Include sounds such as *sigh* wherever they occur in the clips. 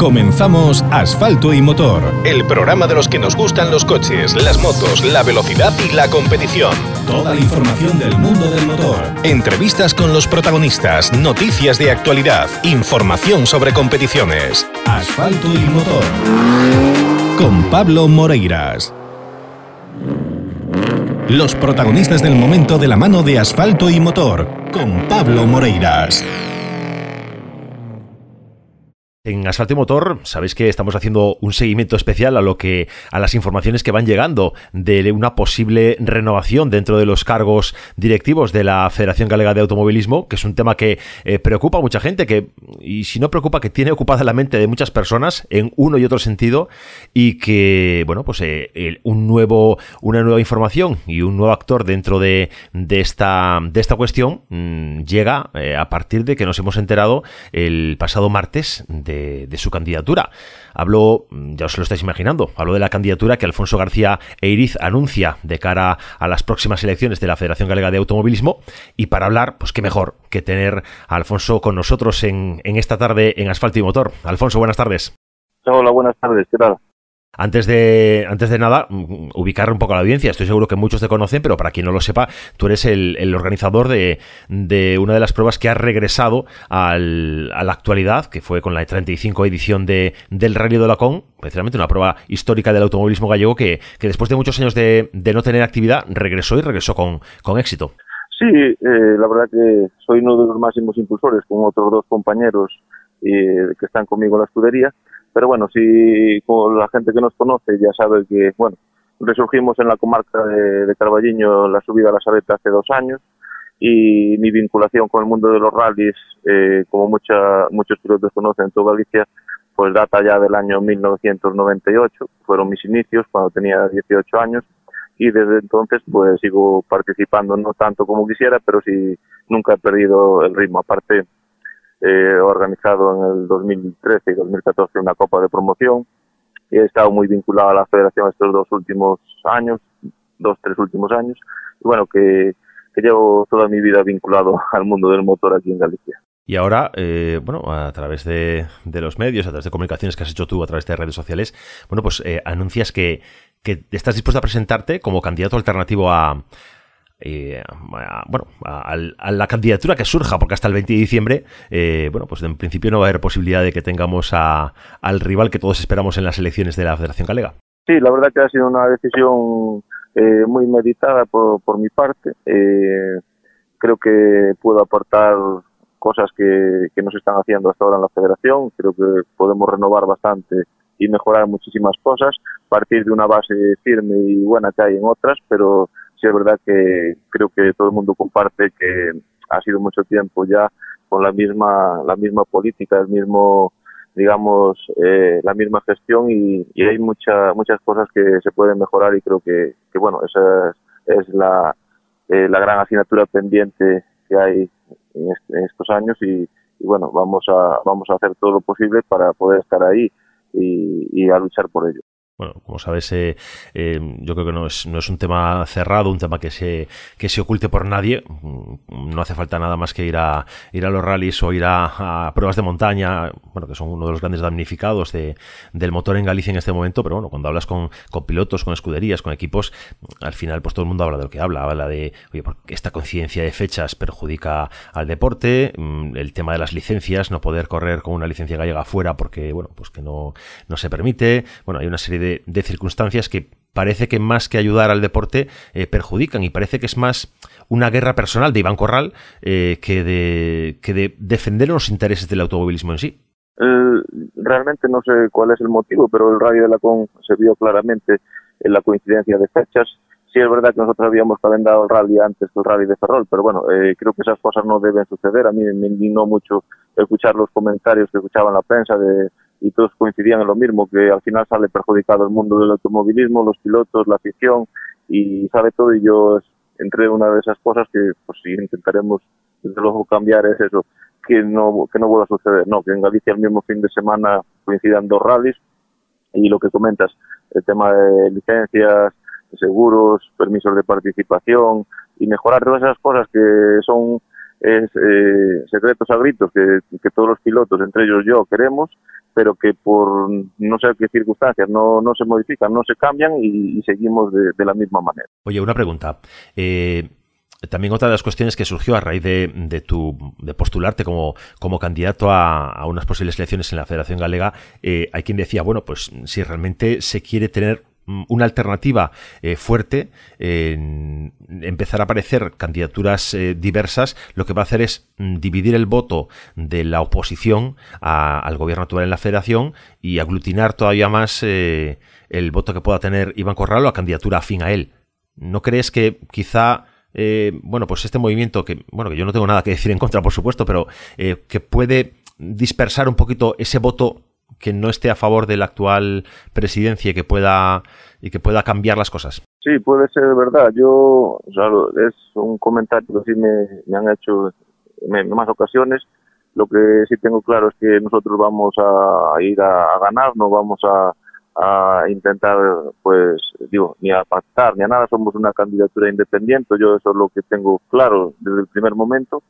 Comenzamos Asfalto y Motor, el programa de los que nos gustan los coches, las motos, la velocidad y la competición. Toda la información del mundo del motor. Entrevistas con los protagonistas, noticias de actualidad, información sobre competiciones. Asfalto y Motor. Con Pablo Moreiras. Los protagonistas del momento de la mano de Asfalto y Motor. Con Pablo Moreiras. En Asfalto y Motor, sabéis que estamos haciendo un seguimiento especial a lo que a las informaciones que van llegando de una posible renovación dentro de los cargos directivos de la Federación Galega de Automovilismo, que es un tema que eh, preocupa a mucha gente, que y si no preocupa, que tiene ocupada la mente de muchas personas en uno y otro sentido y que bueno, pues eh, un nuevo una nueva información y un nuevo actor dentro de, esta de esta cuestión mm, llega eh, a partir de que nos hemos enterado el pasado martes de, su candidatura. Habló, mm, ya os lo estáis imaginando, habló de la candidatura que Alfonso García Eiriz anuncia de cara a las próximas elecciones de la Federación Galega de Automovilismo. Y para hablar, pues qué mejor que tener a Alfonso con nosotros en, en esta tarde en Asfalto y Motor. Alfonso, buenas tardes. Hola, buenas tardes, ¿qué tal? Antes de, antes de nada, mm, ubicar un poco a la audiencia. Estoy seguro que muchos te conocen, pero para quien no lo sepa, tú eres el, organizador de, una de las pruebas que ha regresado al, a la actualidad, que fue con la 35 edición de, del Rally de la Con, precisamente una prueba histórica del automovilismo gallego que, que después de muchos años de, no tener actividad, regresó y regresó con, con éxito. Sí, eh, la verdad que soy uno de los máximos impulsores con otros dos compañeros eh, que están conmigo en la escudería pero bueno, si con la gente que nos conoce ya sabe que, bueno, resurgimos en la comarca de, de Carballiño la subida a la Saleta hace dos años y mi vinculación con el mundo de los rallies, eh, como mucha, muchos pilotos conocen en toda Galicia, pues data ya del año 1998, fueron mis inicios cuando tenía 18 años y desde entonces pues sigo participando, no tanto como quisiera, pero sí nunca he perdido el ritmo. Aparte, he organizado en el 2013 y 2014 una Copa de Promoción y he estado muy vinculado a la federación estos dos últimos años, dos, tres últimos años, y bueno, que, llevo toda mi vida vinculado *laughs* al mundo del motor aquí en Galicia. Y ahora, eh, bueno, a través de, los medios, a través de comunicaciones que has hecho tú, a través de redes sociales, bueno, pues eh, anuncias que, que estás dispuesto a presentarte como candidato alternativo a, eh, bueno, a, la candidatura que surja, porque hasta el 20 de diciembre, eh, bueno, pues en principio no va a haber posibilidad de que tengamos al rival que todos esperamos en las elecciones de la Federación Galega. Sí, la verdad que ha sido una decisión eh, muy meditada por, por mi parte. creo que puedo aportar cosas que, que no se están haciendo hasta ahora en la Federación. Creo que podemos renovar bastante y mejorar muchísimas cosas, partir de una base firme y buena que hay en otras, pero sí es verdad que creo que todo el mundo comparte que ha sido mucho tiempo ya con la misma la misma política, el mismo digamos eh, la misma gestión y, hay muchas muchas cosas que se pueden mejorar y creo que, bueno esa es, la eh, la gran asignatura pendiente que hay en, estos años y, bueno vamos a vamos a hacer todo lo posible para poder estar ahí y a luchar por ello bueno, como sabes, eh, eh, yo creo que no es, no es un tema cerrado, un tema que se, que se oculte por nadie. Mm, no hace falta nada más que ir a, ir a los rallies o ir a, pruebas de montaña, bueno, que son uno de los grandes damnificados de, del motor en Galicia en este momento, pero bueno, cuando hablas con, con, pilotos, con escuderías, con equipos, al final pues todo el mundo habla de lo que habla, habla de, oye, porque esta coincidencia de fechas perjudica al deporte, mm, el tema de las licencias, no poder correr con una licencia gallega fuera porque, bueno, pues que no, no se permite, bueno, hay una serie de de, circunstancias que parece que más que ayudar al deporte eh, perjudican y parece que es más una guerra personal de Iván Corral eh, que, de, que de defender los intereses del automovilismo en sí. realmente no sé cuál es el motivo, pero el radio de la CON se vio claramente en la coincidencia de fechas. Sí es verdad que nosotros habíamos calendado el rally antes del rally de Ferrol, pero bueno, eh, creo que esas cosas no deben suceder. A mí me indignó mucho escuchar los comentarios que escuchaba en la prensa de y todos coincidían en lo mismo, que al final sale perjudicado el mundo del automovilismo, los pilotos, la afición y sabe todo y yo entre una de esas cosas que pues sí intentaremos desde luego cambiar es eso, que no, que no vuelva a suceder, no, que en Galicia el mismo fin de semana coincidan dos rallies y lo que comentas, el tema de licencias, seguros, permisos de participación y mejorar todas esas cosas que son es, eh, secretos a gritos que, que, todos los pilotos, entre ellos yo, queremos pero que por no sé qué circunstancias no, no se modifican, no se cambian y, seguimos de, la misma manera. Oye, una pregunta. Eh, también otra de las cuestiones que surgió a raíz de, de, tu, de postularte como, como candidato a, unas posibles elecciones en la Federación Galega, eh, hay quien decía, bueno, pues si realmente se quiere tener una alternativa eh, fuerte, empezar a aparecer candidaturas eh, diversas, lo que va a hacer es mm, dividir el voto de la oposición al gobierno actual en la federación y aglutinar todavía más eh, el voto que pueda tener Iván Corral o la candidatura afín a él. ¿No crees que quizá bueno, pues este movimiento que, bueno, que yo no tengo nada que decir en contra, por supuesto, pero que puede dispersar un poquito ese voto que no esté a favor de la actual presidencia y que pueda y que pueda cambiar las cosas. Sí, puede ser verdad. Yo, es un comentario que sí me, han hecho en más ocasiones. Lo que sí tengo claro es que nosotros vamos a ir a, ganar, no vamos a, intentar, pues, digo, ni a pactar ni a nada. Somos una candidatura independiente. Yo eso es lo que tengo claro desde el primer momento.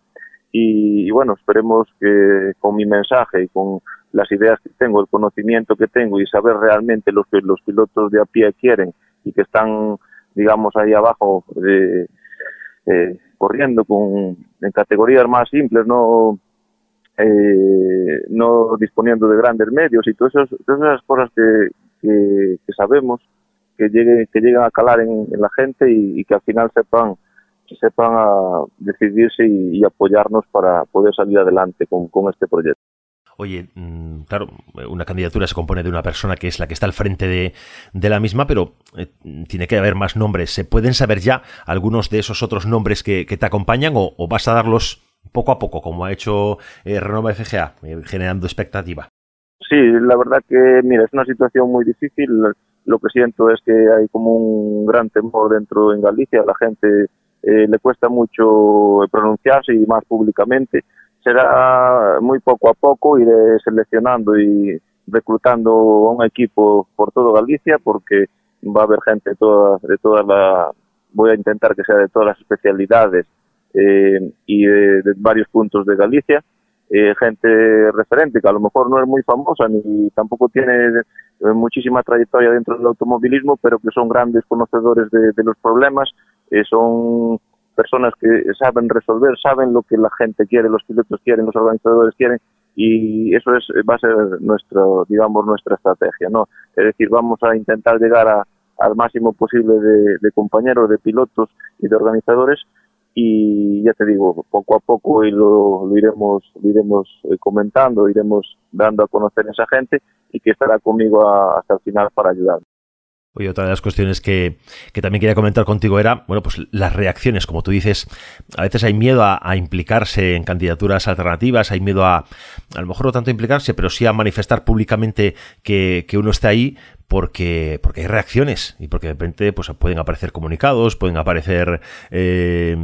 y bueno, esperemos que con mi mensaje y con las ideas que tengo, el conocimiento que tengo y saber realmente lo que los pilotos de a pie quieren y que están, digamos, ahí abajo eh, eh, corriendo con, en categorías más simples, no eh, no disponiendo de grandes medios y todas esas, todas esas cosas que, que, sabemos que lleguen, que llegan a calar en, la gente y, que al final sepan sepan a decidirse y, apoyarnos para poder salir adelante con, con este proyecto oye, mm, claro, una candidatura se compone de una persona que es la que está al frente de, la misma, pero eh, tiene que haber más nombres. ¿Se pueden saber ya algunos de esos otros nombres que, te acompañan o, vas a darlos poco a poco, como ha hecho eh, Renova FGA, eh, generando expectativa? Sí, la verdad que, mira, es una situación muy difícil. Lo que siento es que hay como un gran temor dentro en Galicia. La gente le cuesta mucho pronunciarse y más públicamente será muy poco a poco, iré seleccionando y reclutando un equipo por todo Galicia porque va a haber gente de todas de toda la voy a intentar que sea de todas las especialidades eh, y de, varios puntos de Galicia eh, gente referente que a lo mejor no es muy famosa ni tampoco tiene eh, muchísima trayectoria dentro del automovilismo pero que son grandes conocedores de, de los problemas son personas que saben resolver, saben lo que la gente quiere, los pilotos quieren, los organizadores quieren y eso es va a ser nuestro, digamos, nuestra estrategia, ¿no? Es decir, vamos a intentar llegar a, al máximo posible de, compañeros, de pilotos y de organizadores y ya te digo, poco a poco y lo, lo iremos, lo iremos eh, comentando, iremos dando a conocer a esa gente y que estará conmigo hasta el final para ayudar. Oye, otra de las cuestiones que, también quería comentar contigo era, bueno, pues las reacciones, como tú dices, a veces hay miedo a, implicarse en candidaturas alternativas, hay miedo a, a lo mejor no tanto a implicarse, pero sí a manifestar públicamente que, que uno está ahí, porque, porque hay reacciones y porque de repente pues, pueden aparecer comunicados, pueden aparecer eh,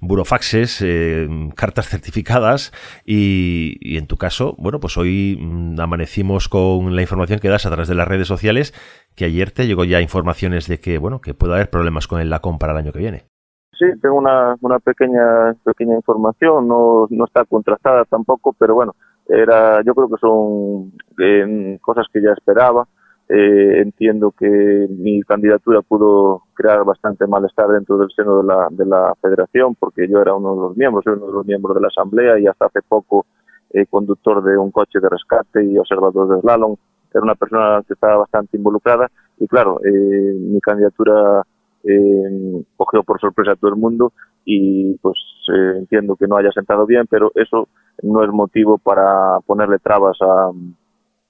burofaxes, eh, cartas certificadas y, en tu caso, bueno, pues hoy mm, amanecimos con la información que das a través de las redes sociales que ayer te llegó ya informaciones de que, bueno, que puede haber problemas con el LACOM para el año que viene. Sí, tengo una, una pequeña pequeña información, no, no está contrastada tampoco, pero bueno, era yo creo que son eh, cosas que ya esperaba eh, entiendo que mi candidatura pudo crear bastante malestar dentro del seno de la, de la federación porque yo era uno de los miembros, soy uno de los miembros de la asamblea y hasta hace poco eh, conductor de un coche de rescate y observador de slalom. Era una persona que estaba bastante involucrada y claro, eh, mi candidatura eh, cogió por sorpresa a todo el mundo y pues eh, entiendo que no haya sentado bien, pero eso no es motivo para ponerle trabas a,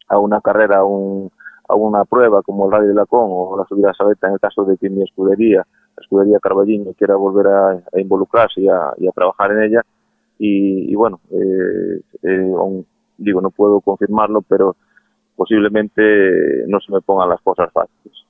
a una carrera, a un, a una prueba como el Rally de Lacón o la subida a Sabeta en el caso de que mi escudería, la escudería Carballino, quiera volver a, involucrarse y a, trabajar en ella. Y, bueno, eh, eh, digo, no puedo confirmarlo, pero posiblemente no se me pongan las cosas fáciles.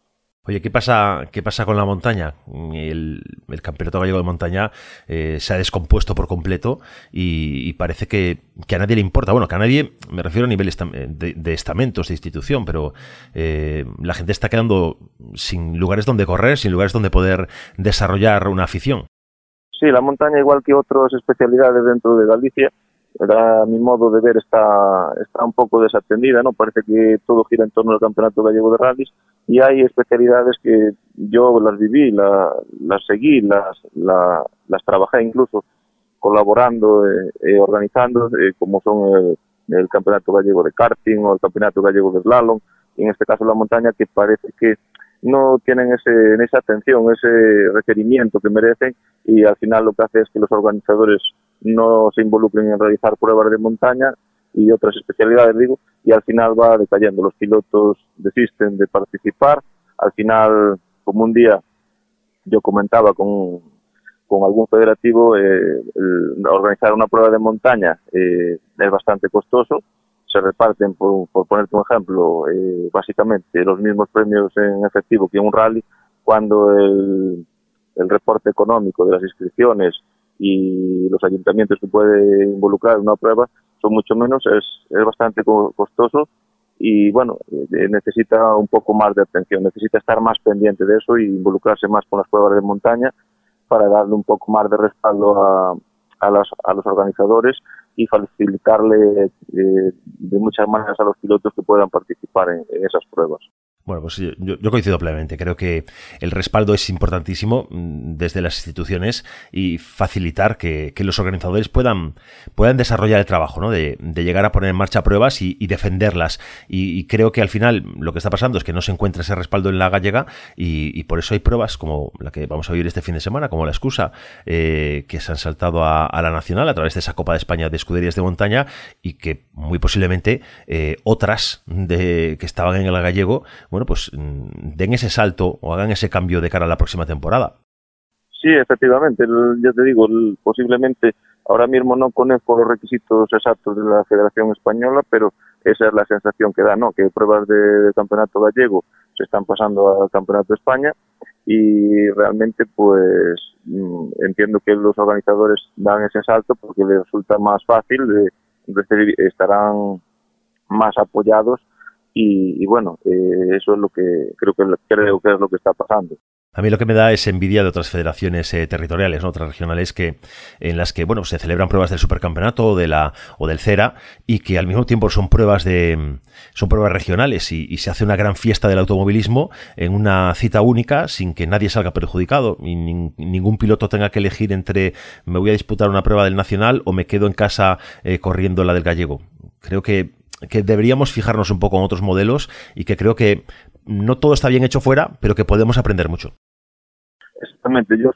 Oye, ¿qué pasa, qué pasa con la montaña? El, campeonato gallego de montaña eh, se ha descompuesto por completo y, parece que, a nadie le importa. Bueno, que a nadie, me refiero a nivel de, estamentos, de institución, pero eh, la gente está quedando sin lugares donde correr, sin lugares donde poder desarrollar una afición. Sí, la montaña, igual que otras especialidades dentro de Galicia, a mi modo de ver está, está un poco desatendida, ¿no? Parece que todo gira en torno al Campeonato Gallego de Rallys y hay especialidades que yo las viví, la, las seguí, las, la, las trabajé incluso colaborando, eh, eh organizando, eh, como son el, el, Campeonato Gallego de Karting o el Campeonato Gallego de Slalom, y en este caso la montaña, que parece que no tienen ese, esa atención, ese requerimiento que merecen y al final lo que hace es que los organizadores no se involucren en realizar pruebas de montaña y otras especialidades, digo, y al final va decayendo. Los pilotos desisten de participar. Al final, como un día yo comentaba con, con algún federativo, eh, organizar una prueba de montaña eh, es bastante costoso. Se reparten, por, por ponerte un ejemplo, eh, básicamente los mismos premios en efectivo que un rally, cuando el, el reporte económico de las inscripciones y los ayuntamientos que puede involucrar en una prueba son mucho menos, es, es bastante costoso y bueno, eh, necesita un poco más de atención, necesita estar más pendiente de eso y involucrarse más con las pruebas de montaña para darle un poco más de respaldo a, a, los, a los organizadores y facilitarle eh, de muchas maneras a los pilotos que puedan participar en esas pruebas. Bueno, pues yo, coincido plenamente. Creo que el respaldo es importantísimo mm, desde las instituciones y facilitar que, los organizadores puedan, puedan desarrollar el trabajo, ¿no? De, llegar a poner en marcha pruebas y, defenderlas. Y, creo que al final lo que está pasando es que no se encuentra ese respaldo en la gallega y, por eso hay pruebas como la que vamos a vivir este fin de semana, como la excusa, eh, que se han saltado a, la nacional a través de esa Copa de España de escuderías de montaña y que muy posiblemente eh, otras de, que estaban en el gallego, pues mm, den ese salto o hagan ese cambio de cara a la próxima temporada. Sí, efectivamente, ya te digo, posiblemente ahora mismo no conozco los requisitos exactos de la Federación Española, pero esa es la sensación que da, ¿no? Que pruebas de, campeonato gallego se están pasando al campeonato de España y realmente pues mm, entiendo que los organizadores dan ese salto porque les resulta más fácil de recibir, estarán más apoyados y, bueno, eh, eso es lo que creo que creo que es lo que está pasando. A mí lo que me da es envidia de otras federaciones eh, territoriales, ¿no? otras regionales que en las que bueno se celebran pruebas del supercampeonato o de la o del CERA y que al mismo tiempo son pruebas de son pruebas regionales y, se hace una gran fiesta del automovilismo en una cita única sin que nadie salga perjudicado y ningún piloto tenga que elegir entre me voy a disputar una prueba del nacional o me quedo en casa eh, corriendo la del gallego. Creo que que deberíamos fijarnos un poco en otros modelos y que creo que no todo está bien hecho fuera, pero que podemos aprender mucho. Exactamente, yo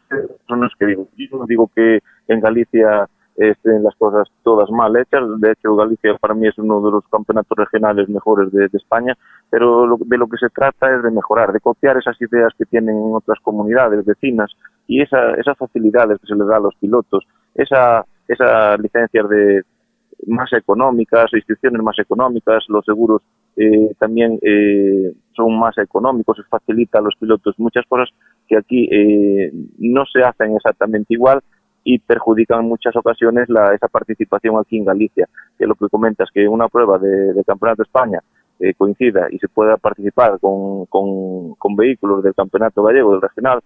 no es que digo, yo no digo que en Galicia estén las cosas todas mal hechas, de hecho Galicia para mí es uno de los campeonatos regionales mejores de, España, pero de lo que se trata es de mejorar, de copiar esas ideas que tienen en otras comunidades vecinas y esa, esas facilidades que se les da a los pilotos, esa, esas licencias de, más económicas, instituciones más económicas, los seguros eh, también eh, son más económicos, se facilita a los pilotos muchas cosas que aquí eh, no se hacen exactamente igual y perjudican en muchas ocasiones la, esa participación aquí en Galicia, que lo que comentas, que una prueba de, Campeonato de España coincida y se pueda participar con, con, vehículos del Campeonato Gallego, del Regional,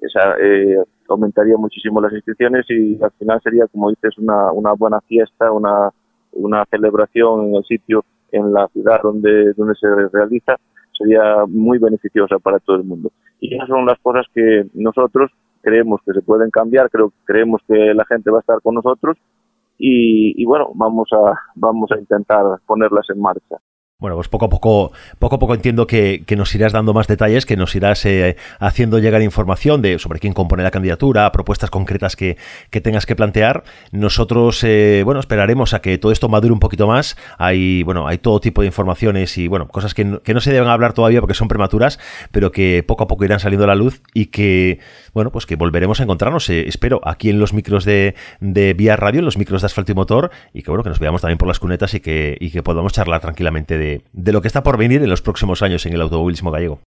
esa, aumentaría muchísimo las inscripciones y al final sería, como dices, una, una buena fiesta, una, una celebración en el sitio, en la ciudad donde, donde se realiza, sería muy beneficiosa para todo el mundo. Y esas son las cosas que nosotros creemos que se pueden cambiar, creo, creemos que la gente va a estar con nosotros y, y bueno, vamos a, vamos a intentar ponerlas en marcha. Bueno, pues poco a poco, poco a poco entiendo que, nos irás dando más detalles, que nos irás eh, haciendo llegar información de sobre quién compone la candidatura, propuestas concretas que, tengas que plantear. Nosotros, eh, bueno, esperaremos a que todo esto madure un poquito más. Hay, bueno, hay todo tipo de informaciones y, bueno, cosas que que no se deben hablar todavía porque son prematuras, pero que poco a poco irán saliendo a la luz y que, bueno, pues que volveremos a encontrarnos, eh, espero, aquí en los micros de, de Vía Radio, en los micros de asfalto y motor, y que, bueno, que nos veamos también por las cunetas y que, y que podamos charlar tranquilamente de de, lo que está por venir en los próximos años en el automovilismo gallego.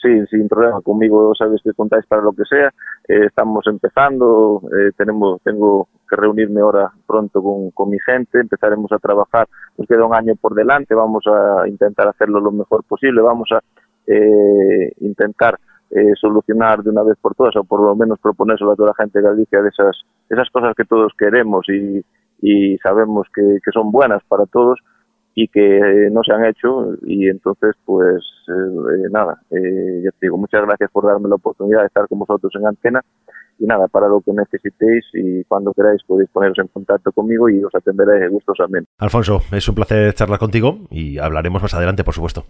Sí, sin problema. Conmigo sabes que contáis para lo que sea. Eh, estamos empezando. Eh, tenemos, tengo que reunirme ahora pronto con, con, mi gente. Empezaremos a trabajar. Nos queda un año por delante. Vamos a intentar hacerlo lo mejor posible. Vamos a eh, intentar eh, solucionar de una vez por todas, o por lo menos proponérselo a toda la gente de Galicia de esas, esas cosas que todos queremos y, y sabemos que, que son buenas para todos y que no se han hecho y entonces pues eh, nada, eh, ya te digo, muchas gracias por darme la oportunidad de estar con vosotros en antena y nada, para lo que necesitéis y cuando queráis podéis poneros en contacto conmigo y os atenderé gustosamente. Alfonso, es un placer charlar contigo y hablaremos más adelante, por supuesto.